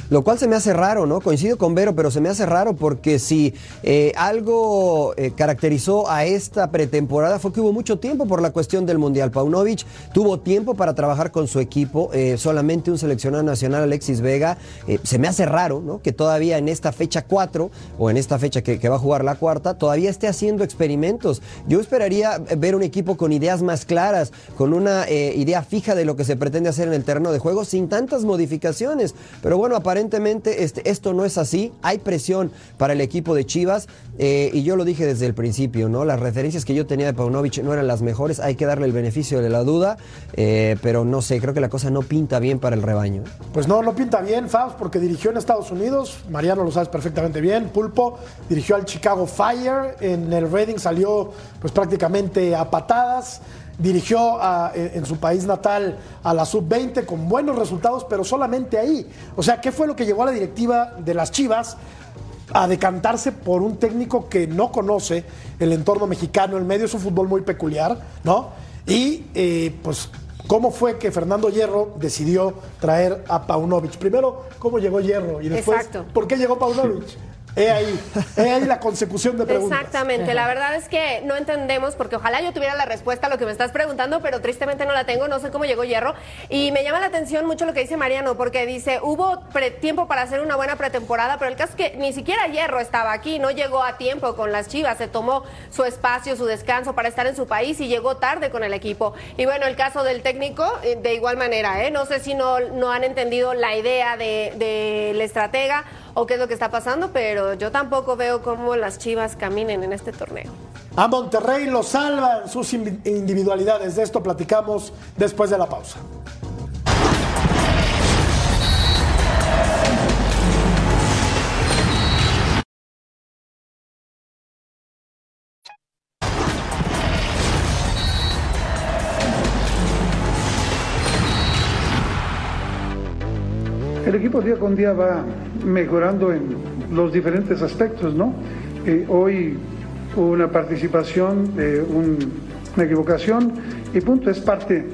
Lo cual se me hace raro, ¿no? Coincido con Vero, pero se me hace raro porque si eh, algo eh, caracterizó a esta pretemporada fue que hubo mucho tiempo por la cuestión del Mundial. Paunovic tuvo tiempo para trabajar con su equipo, eh, solamente un seleccionado nacional, Alexis Vega. Se me hace raro, ¿no? Que todavía en esta fecha 4 o en esta fecha que, que va a jugar la cuarta, todavía esté haciendo experimentos. Yo esperaría ver un equipo con ideas más claras, con una idea fija de lo que se pretende hacer en el terreno de juego, sin tantas modificaciones. Pero bueno, aparentemente este, esto no es así. Hay presión para el equipo de Chivas eh, y yo lo dije desde el principio, ¿no? Las referencias que yo tenía de Paunovic no eran las mejores. Hay que darle el beneficio de la duda, eh, pero no sé, creo que la cosa no pinta bien para el rebaño. Pues no, no pinta bien, Fabs, porque dirigió en Estados Unidos, Mariano lo sabes perfectamente bien, Pulpo dirigió al Chicago Fire, en el Reading salió pues prácticamente a patadas, dirigió a- en, en su país natal a la Sub-20 con buenos resultados, pero solamente ahí. O sea, ¿qué fue lo que llevó a la directiva de las Chivas a decantarse por un técnico que no conoce el entorno mexicano, el medio es un fútbol muy peculiar, ¿no? Y eh, pues, ¿cómo fue que Fernando Hierro decidió traer a Paunovic? Primero, ¿cómo llegó Hierro? Y después, Exacto. ¿por qué llegó Paunovic? He ahí, he ahí la consecución de preguntas. Exactamente, la verdad es que no entendemos, porque ojalá yo tuviera la respuesta a lo que me estás preguntando, pero tristemente no la tengo, no sé cómo llegó Hierro. Y me llama la atención mucho lo que dice Mariano, porque dice, hubo tiempo para hacer una buena pretemporada, pero el caso es que ni siquiera Hierro estaba aquí, no llegó a tiempo con las Chivas, se tomó su espacio, su descanso para estar en su país y llegó tarde con el equipo. Y bueno, el caso del técnico, eh, de igual manera, ¿eh? no sé si no, han entendido la idea del de, del estratega o qué es lo que está pasando, pero yo tampoco veo cómo las Chivas caminen en este torneo. A Monterrey lo salvan sus in- individualidades. De esto platicamos después de la pausa. Equipo día con día va mejorando en los diferentes aspectos, ¿no? Eh, hoy hubo una participación, de un- una equivocación y punto, es parte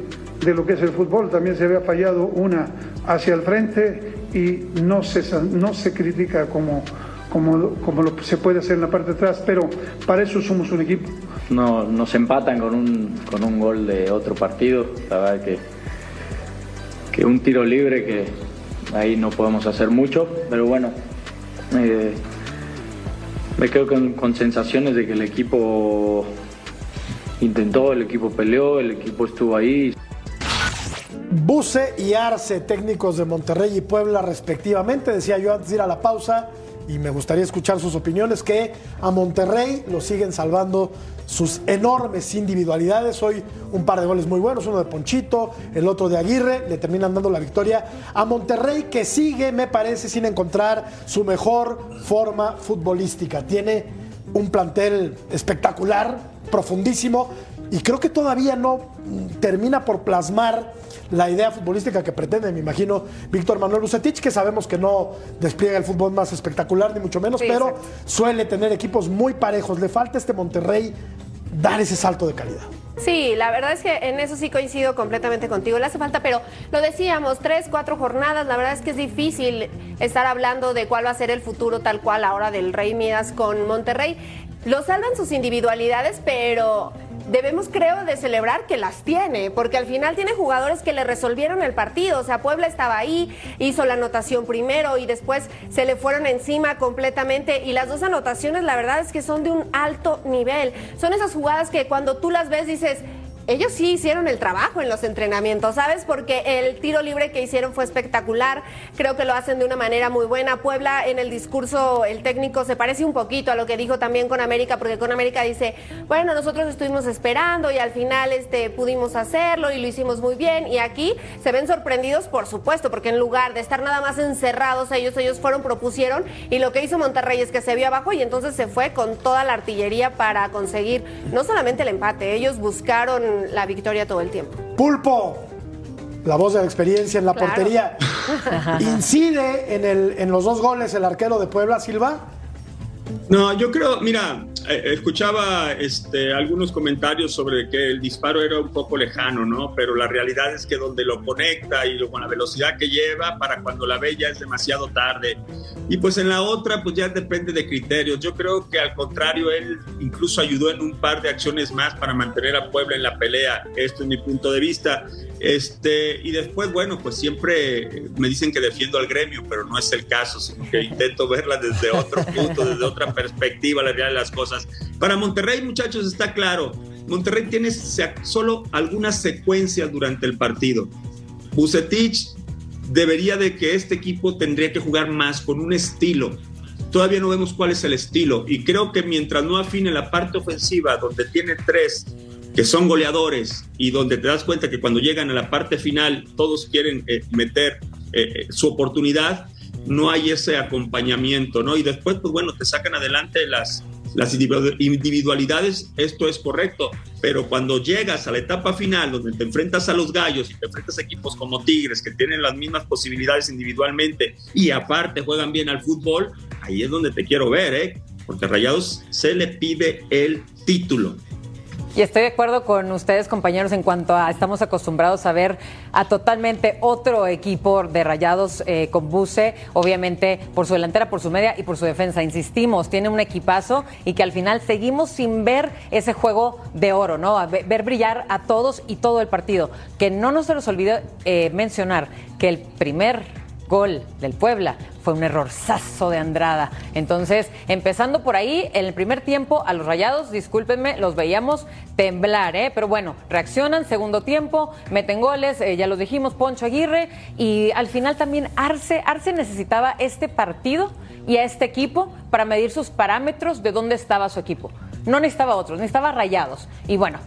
de lo que es el fútbol. También se había fallado una hacia el frente y no se, no se critica como, como, como lo se puede hacer en la parte de atrás, pero para eso somos un equipo. No, nos empatan con un, con un gol de otro partido. La verdad que, que un tiro libre que ahí no podemos hacer mucho, pero bueno, eh, me quedo con, con sensaciones de que el equipo intentó, el equipo peleó, el equipo estuvo ahí. Buse y Arce, técnicos de Monterrey y Puebla respectivamente. Decía yo antes de ir a la pausa y me gustaría escuchar sus opiniones que a Monterrey lo siguen salvando sus enormes individualidades. Hoy un par de goles muy buenos, uno de Ponchito, el otro de Aguirre, le terminan dando la victoria a Monterrey que sigue, me parece, sin encontrar su mejor forma futbolística. Tiene un plantel espectacular, profundísimo, y creo que todavía no mm, termina por plasmar la idea futbolística que pretende, me imagino, Víctor Manuel Bucetich, que sabemos que no despliega el fútbol más espectacular, ni mucho menos, Sí, pero exacto. suele tener equipos muy parejos. Le falta a este Monterrey dar ese salto de calidad. Sí, la verdad es que en eso sí coincido completamente contigo. Le hace falta, pero lo decíamos, tres, cuatro jornadas. La verdad es que es difícil estar hablando de cuál va a ser el futuro tal cual ahora del Rey Midas con Monterrey. Lo salvan sus individualidades, pero debemos, creo, de celebrar que las tiene, porque al final tiene jugadores que le resolvieron el partido. O sea, Puebla estaba ahí, hizo la anotación primero y después se le fueron encima completamente. Y las dos anotaciones, la verdad es que son de un alto nivel. Son esas jugadas que cuando tú las ves dices, ellos sí hicieron el trabajo en los entrenamientos, ¿sabes? Porque el tiro libre que hicieron fue espectacular. Creo que lo hacen de una manera muy buena. Puebla en el discurso, el técnico se parece un poquito a lo que dijo también con América, porque con América dice, bueno, nosotros estuvimos esperando y al final este, pudimos hacerlo y lo hicimos muy bien. Y aquí se ven sorprendidos, por supuesto, porque en lugar de estar nada más encerrados ellos, ellos fueron, propusieron y lo que hizo Monterrey es que se vio abajo y entonces se fue con toda la artillería para conseguir no solamente el empate, ellos buscaron la victoria todo el tiempo. Pulpo, la voz de la experiencia en la Claro. portería. ¿Incide en, el, en los dos goles el arquero de Puebla, Silva? No, yo creo, mira, eh, escuchaba este, algunos comentarios sobre que el disparo era un poco lejano, ¿no? Pero la realidad es que donde lo conecta y con la velocidad que lleva, para cuando la ve ya es demasiado tarde. Y pues en la otra, pues ya depende de criterios. Yo creo que al contrario, él incluso ayudó en un par de acciones más para mantener a Puebla en la pelea. Esto es mi punto de vista. Este, y después, bueno, pues siempre me dicen que defiendo al gremio, pero no es el caso, sino que intento verla desde otro punto, desde otra perspectiva, la realidad de las cosas. Para Monterrey, muchachos, está claro. Monterrey tiene solo algunas secuencias durante el partido. Bucetich debería de que este equipo tendría que jugar más con un estilo. Todavía no vemos cuál es el estilo y creo que mientras no afine la parte ofensiva, donde tiene tres que son goleadores y donde te das cuenta que cuando llegan a la parte final todos quieren eh, meter eh, eh, su oportunidad, no hay ese acompañamiento, ¿no? Y después, pues bueno, te sacan adelante las, las individu- individualidades, esto es correcto, pero cuando llegas a la etapa final, donde te enfrentas a los gallos y te enfrentas a equipos como Tigres, que tienen las mismas posibilidades individualmente y aparte juegan bien al fútbol, ahí es donde te quiero ver, ¿eh? Porque a Rayados se le pide el título. Y estoy de acuerdo con ustedes, compañeros, en cuanto a estamos acostumbrados a ver a totalmente otro equipo de rayados eh, con Buce, obviamente por su delantera, por su media y por su defensa. Insistimos, tiene un equipazo y que al final seguimos sin ver ese juego de oro, ¿no? A ve- ver brillar a todos y todo el partido. Que no nos se nos olvide eh, mencionar que el primer gol del Puebla fue un errorzazo de Andrada. Entonces, empezando por ahí, en el primer tiempo, a los rayados, discúlpenme, los veíamos temblar, ¿eh? Pero bueno, reaccionan, segundo tiempo, meten goles, eh, ya los dijimos, Poncho Aguirre, y al final también Arce, Arce necesitaba este partido y a este equipo para medir sus parámetros de dónde estaba su equipo. No necesitaba otros, necesitaba rayados. Y bueno,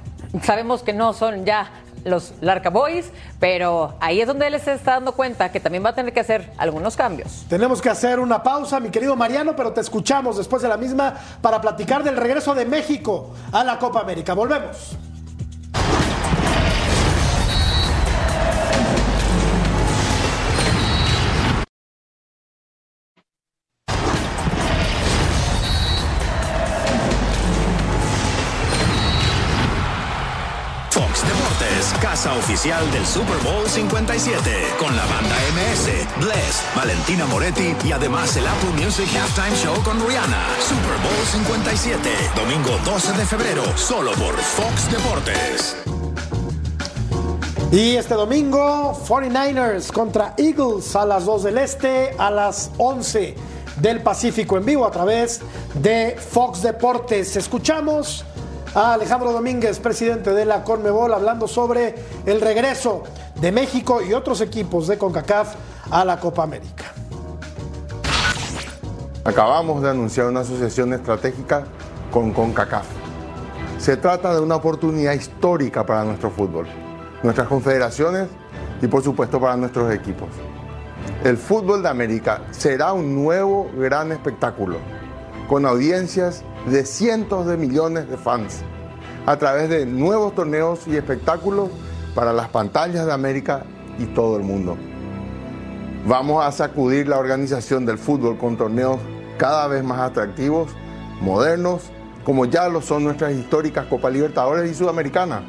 sabemos que no son ya los Larca Boys, pero ahí es donde él se está dando cuenta que también va a tener que hacer algunos cambios. Tenemos que hacer una pausa, mi querido Mariano, pero te escuchamos después de la misma para platicar del regreso de México a la Copa América. Volvemos. Oficial del Super Bowl 57, con la banda MS, Bless, Valentina Moretti y además el Apple Music Halftime Show con Rihanna. Super Bowl 57, domingo 12 de febrero, solo por Fox Deportes. Y este domingo, 49ers contra Eagles a las 2 del Este, a las 11 del Pacífico en vivo a través de Fox Deportes. Escuchamos a Alejandro Domínguez, presidente de la Conmebol, hablando sobre el regreso de México y otros equipos de CONCACAF a la Copa América. Acabamos de anunciar una asociación estratégica con CONCACAF. Se trata de una oportunidad histórica para nuestro fútbol, nuestras confederaciones y por supuesto para nuestros equipos. El fútbol de América será un nuevo gran espectáculo, con audiencias de cientos de millones de fans, a través de nuevos torneos y espectáculos para las pantallas de América y todo el mundo. Vamos a sacudir la organización del fútbol con torneos cada vez más atractivos, modernos, como ya lo son nuestras históricas Copa Libertadores y Sudamericana,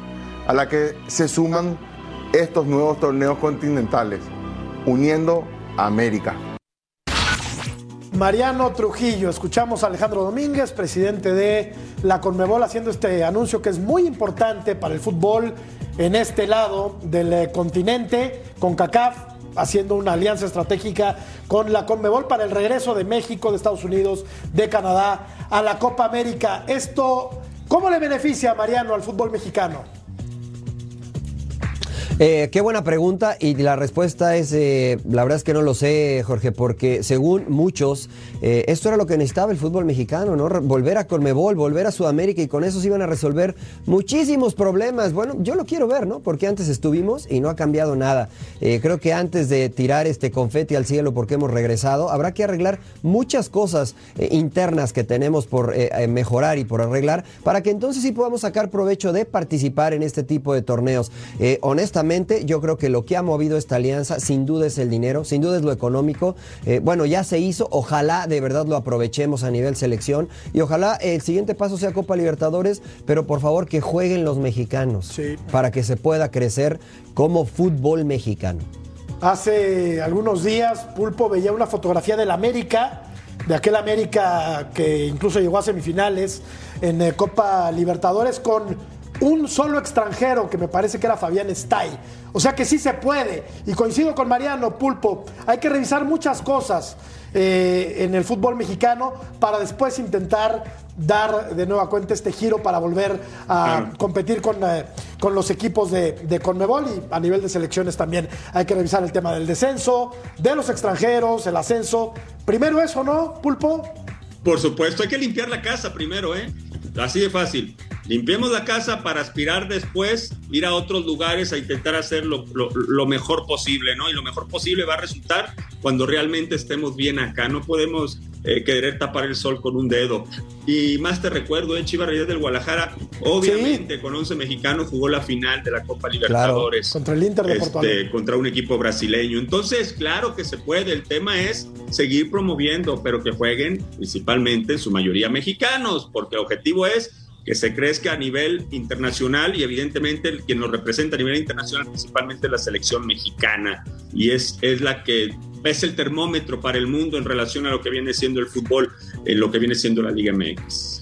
a la que se suman estos nuevos torneos continentales, uniendo a América. Mariano Trujillo, escuchamos a Alejandro Domínguez, presidente de la Conmebol, haciendo este anuncio que es muy importante para el fútbol en este lado del eh, continente, con CACAF, haciendo una alianza estratégica con la Conmebol para el regreso de México, de Estados Unidos, de Canadá a la Copa América. Esto, ¿cómo le beneficia, Mariano, al fútbol mexicano? Eh, qué buena pregunta y la respuesta es, eh, la verdad es que no lo sé, Jorge, porque según muchos, eh, esto era lo que necesitaba el fútbol mexicano, ¿no? Volver a Conmebol, volver a Sudamérica y con eso se iban a resolver muchísimos problemas. Bueno, yo lo quiero ver, ¿no? Porque antes estuvimos y no ha cambiado nada. Eh, creo que antes de tirar este confeti al cielo porque hemos regresado, habrá que arreglar muchas cosas internas que tenemos por mejorar y por arreglar para que entonces sí podamos sacar provecho de participar en este tipo de torneos. Eh, yo creo que lo que ha movido esta alianza sin duda es el dinero, sin duda es lo económico. Eh, bueno, ya se hizo, ojalá de verdad lo aprovechemos a nivel selección y ojalá el siguiente paso sea Copa Libertadores, pero por favor que jueguen los mexicanos para que se pueda crecer como fútbol mexicano. Hace algunos días, Pulpo veía una fotografía del América, de aquel América que incluso llegó a semifinales en eh, Copa Libertadores con un solo extranjero que me parece que era Fabián Stay. O sea que sí se puede. Y coincido con Mariano Pulpo. Hay que revisar muchas cosas eh, en el fútbol mexicano para después intentar dar de nueva cuenta este giro para volver a competir con, eh, con los equipos de, de Conmebol y a nivel de selecciones también hay que revisar el tema del descenso, de los extranjeros, el ascenso. Primero eso, ¿no, Pulpo? Por supuesto, hay que limpiar la casa primero, ¿eh? Así de fácil. Limpiemos la casa para aspirar después, ir a otros lugares a intentar hacer lo, lo- lo mejor posible, ¿no? Y lo mejor posible va a resultar cuando realmente estemos bien acá. No podemos eh, querer tapar el sol con un dedo. Y más te recuerdo, eh, Chivas Reyes del Guadalajara, obviamente con 11 mexicanos jugó la final de la Copa Libertadores. Contra el Inter de Porto Este, contra un equipo brasileño. Entonces, claro que se puede. El tema es seguir promoviendo, pero que jueguen principalmente en su mayoría mexicanos, porque el objetivo es que se crezca a nivel internacional y evidentemente quien nos representa a nivel internacional principalmente la selección mexicana y es, es la que es el termómetro para el mundo en relación a lo que viene siendo el fútbol, en lo que viene siendo la Liga MX.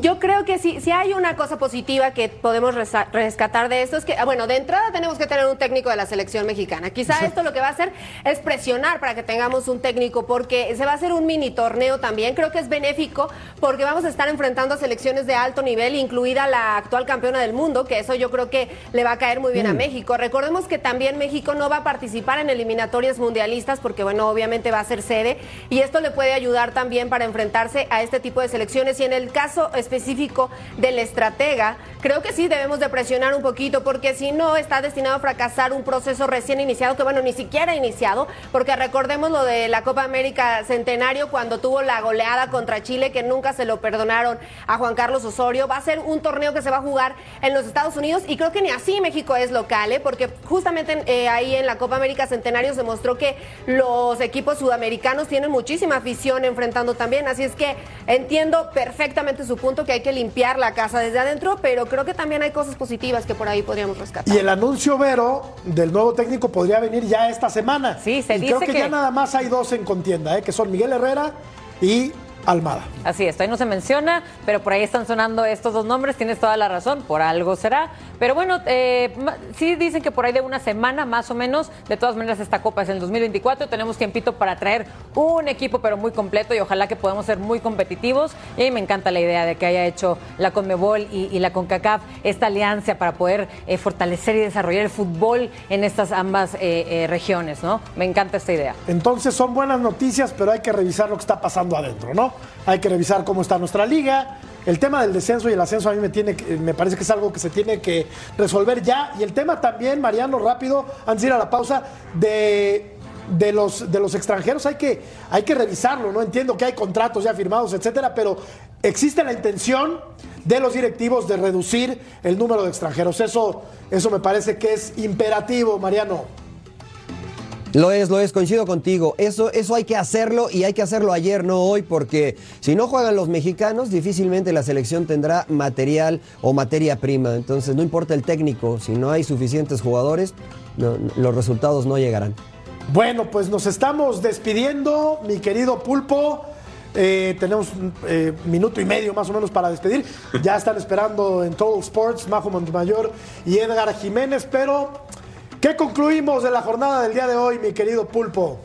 Yo creo que sí, sí hay una cosa positiva que podemos rescatar de esto, es que, ah, bueno, de entrada tenemos que tener un técnico de la selección mexicana. Quizá esto lo que va a hacer es presionar para que tengamos un técnico, porque se va a hacer un mini torneo también. Creo que es benéfico porque vamos a estar enfrentando a selecciones de alto nivel, incluida la actual campeona del mundo, que eso yo creo que le va a caer muy bien a Mm. México. Recordemos que también México no va a participar en eliminatorias mundialistas porque, bueno, obviamente va a ser sede y esto le puede ayudar también para enfrentarse a este tipo de selecciones. Y en el caso específico del estratega, creo que sí debemos de presionar un poquito, porque si no está destinado a fracasar un proceso recién iniciado, que bueno, ni siquiera iniciado, porque recordemos lo de la Copa América Centenario cuando tuvo la goleada contra Chile, que nunca se lo perdonaron a Juan Carlos Osorio. Va a ser un torneo que se va a jugar en los Estados Unidos y creo que ni así México es local, ¿eh? porque justamente eh, ahí en la Copa América Centenario se mostró que los equipos sudamericanos tienen muchísima afición enfrentando también, así es que entiendo perfectamente su punto que hay que limpiar la casa desde adentro, pero creo que también hay cosas positivas que por ahí podríamos rescatar. Y el anuncio, Vero, del nuevo técnico podría venir ya esta semana. Sí, se y dice creo que, que- ya nada más hay dos en contienda, ¿eh? que son Miguel Herrera y Almada. Así es, ahí no se menciona, pero por ahí están sonando estos dos nombres, tienes toda la razón, por algo será. Pero bueno, eh, sí dicen que por ahí de una semana más o menos, de todas maneras esta copa es en el 2024, tenemos tiempito para traer un equipo pero muy completo y ojalá que podamos ser muy competitivos. Y a mí me encanta la idea de que haya hecho la Conmebol y, y la CONCACAF esta alianza para poder eh, fortalecer y desarrollar el fútbol en estas ambas eh, eh, regiones, ¿no? Me encanta esta idea. Entonces son buenas noticias, pero hay que revisar lo que está pasando adentro, ¿no? Hay que revisar cómo está nuestra liga. El tema del descenso y el ascenso a mí me, tiene, me parece que es algo que se tiene que resolver ya. Y el tema también, Mariano, rápido, antes de ir a la pausa, de, de, los, de los extranjeros hay que, hay que revisarlo, ¿no? Entiendo que hay contratos ya firmados, etcétera, pero existe la intención de los directivos de reducir el número de extranjeros. Eso, eso me parece que es imperativo, Mariano. Lo es, lo es, coincido contigo. Eso, eso hay que hacerlo y hay que hacerlo ayer, no hoy, porque si no juegan los mexicanos, difícilmente la selección tendrá material o materia prima. Entonces, no importa el técnico, si no hay suficientes jugadores, los resultados no llegarán. Bueno, pues nos estamos despidiendo, mi querido Pulpo. Eh, tenemos un eh, minuto y medio más o menos para despedir. Ya están esperando en Total Sports, Majo Montemayor y Edgar Jiménez. Pero, ¿qué concluimos de la jornada del día de hoy, mi querido Pulpo?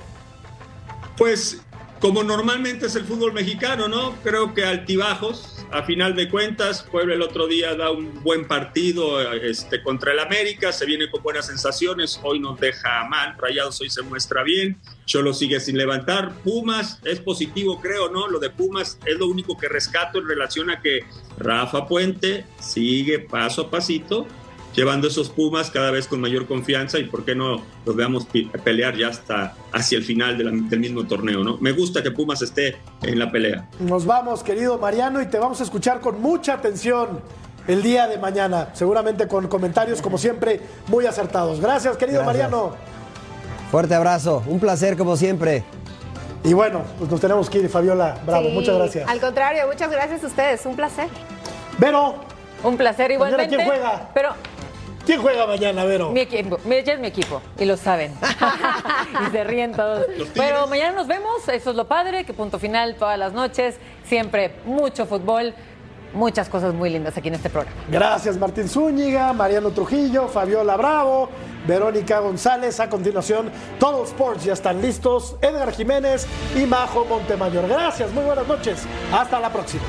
Pues como normalmente es el fútbol mexicano, ¿no? Creo que altibajos. A final de cuentas, Puebla el otro día da un buen partido este, contra el América, se viene con buenas sensaciones, hoy nos deja mal, Rayados hoy se muestra bien, Cholo sigue sin levantar, Pumas es positivo creo, ¿no? Lo de Pumas es lo único que rescato en relación a que Rafa Puente sigue paso a pasito llevando esos Pumas cada vez con mayor confianza y por qué no los veamos pelear ya hasta hacia el final de la- del mismo torneo, ¿no? Me gusta que Pumas esté en la pelea. Nos vamos, querido Mariano, y te vamos a escuchar con mucha atención el día de mañana. Seguramente con comentarios, como siempre, muy acertados. Gracias, querido Gracias. Mariano. Fuerte abrazo, un placer como siempre. Y bueno, pues nos tenemos que ir, Fabiola. Bravo, Sí, muchas gracias. Al contrario, muchas gracias a ustedes, un placer. Vero, Un placer igualmente. ¿quién juega? Pero ¿quién juega mañana, Vero? Mi equipo, mi, ya es mi equipo y lo saben. y se ríen todos. Pero mañana nos vemos, eso es lo padre, que punto final todas las noches, siempre mucho fútbol, muchas cosas muy lindas aquí en este programa. Gracias, Martín Zúñiga, Mariano Trujillo, Fabiola Bravo, Verónica González. A continuación, todos Sports ya están listos. Edgar Jiménez y Majo Montemayor. Gracias, muy buenas noches. Hasta la próxima.